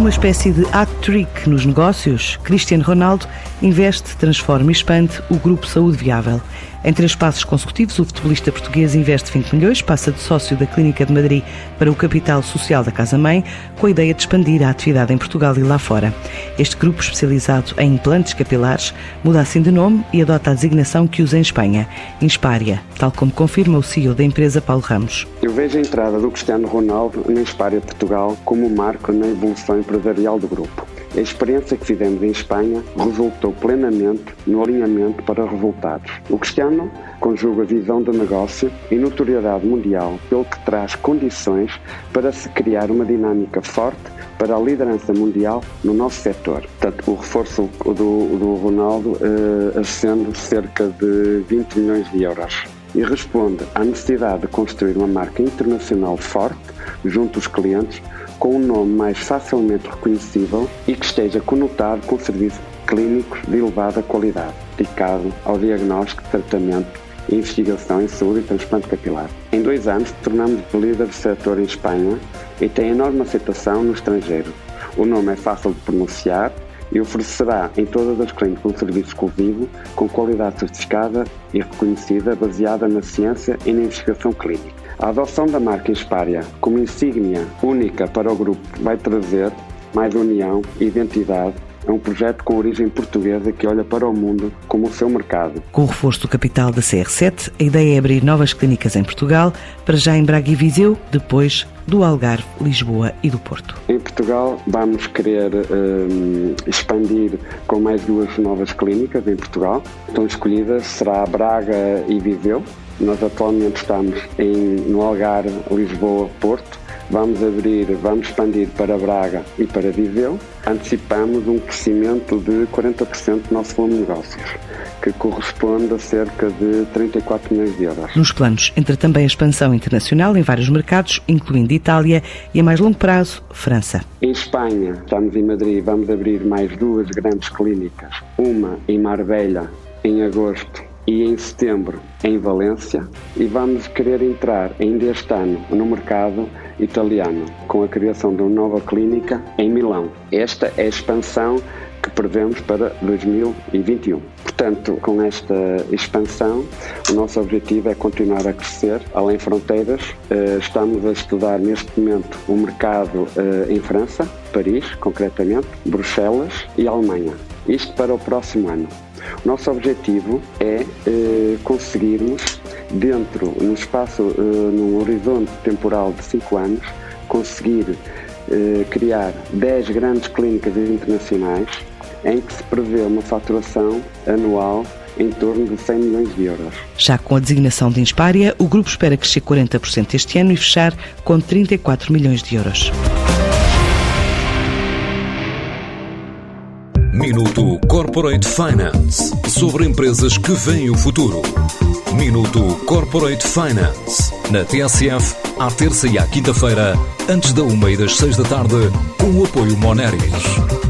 Uma espécie de hat-trick nos negócios, Cristiano Ronaldo investe, transforma e expande o Grupo Saúde Viável. Em três passos consecutivos, o futebolista português investe 20 milhões, passa de sócio da Clínica de Madrid para o capital social da Casa-Mãe, com a ideia de expandir a atividade em Portugal e lá fora. Este grupo, especializado em implantes capilares, muda assim de nome e adota a designação que usa em Espanha, Inspária, tal como confirma o CEO da empresa, Paulo Ramos. Eu vejo a entrada do Cristiano Ronaldo na Inspária Portugal como um marco na evolução empresarial do grupo. A experiência que fizemos em Espanha resultou plenamente no alinhamento para resultados. O Cristiano conjuga visão de negócio e notoriedade mundial, pelo que traz condições para se criar uma dinâmica forte para a liderança mundial no nosso setor. Portanto, o reforço do, do Ronaldo eh, ascende cerca de 20 milhões de euros e responde à necessidade de construir uma marca internacional forte junto aos clientes com um nome mais facilmente reconhecível e que esteja conotado com serviços clínicos de elevada qualidade, dedicado ao diagnóstico, tratamento e investigação em saúde e transplante capilar. Em dois anos, tornamos líder do setor em Espanha e tem enorme aceitação no estrangeiro. O nome é fácil de pronunciar e oferecerá em todas as clínicas um serviço exclusivo, com qualidade certificada e reconhecida, baseada na ciência e na investigação clínica. A adoção da marca Inspária como insígnia única para o grupo vai trazer mais união e identidade é um projeto com origem portuguesa que olha para o mundo como o seu mercado. Com o reforço do capital da CR7, a ideia é abrir novas clínicas em Portugal, para já em Braga e Viseu, depois do Algarve, Lisboa e do Porto. Em Portugal vamos querer um, expandir com mais duas novas clínicas em Portugal. Estão escolhidas, será Braga e Viseu. Nós atualmente estamos em, no Algarve, Lisboa, Porto Vamos abrir, vamos expandir para Braga e para Viseu. Antecipamos um crescimento de 40% do nosso volume de negócios, que corresponde a cerca de 34 milhões de euros. Nos planos entra também a expansão internacional em vários mercados, incluindo Itália e, a mais longo prazo, França. Em Espanha, estamos em Madrid, vamos abrir mais duas grandes clínicas. Uma em Marbella, em agosto, e em setembro em Valência e vamos querer entrar ainda este ano no mercado italiano com a criação de uma nova clínica em Milão. Esta é a expansão que prevemos para 2021. Portanto, com esta expansão, o nosso objetivo é continuar a crescer além fronteiras. Eh, estamos a estudar neste momento o mercado eh, em França, Paris, concretamente, Bruxelas e Alemanha. Isto para o próximo ano. O nosso objetivo é eh, conseguirmos, dentro, no espaço, num horizonte temporal de 5 anos, conseguir criar 10 grandes clínicas internacionais em que se prevê uma faturação anual em torno de 100 milhões de euros. Já com a designação de Inspária, o grupo espera crescer 40% este ano e fechar com 34 milhões de euros. Minuto Corporate Finance sobre empresas que veem o futuro. Minuto Corporate Finance na TSF, à terça e à quinta-feira, antes da uma e das seis da tarde, com o apoio Moneris.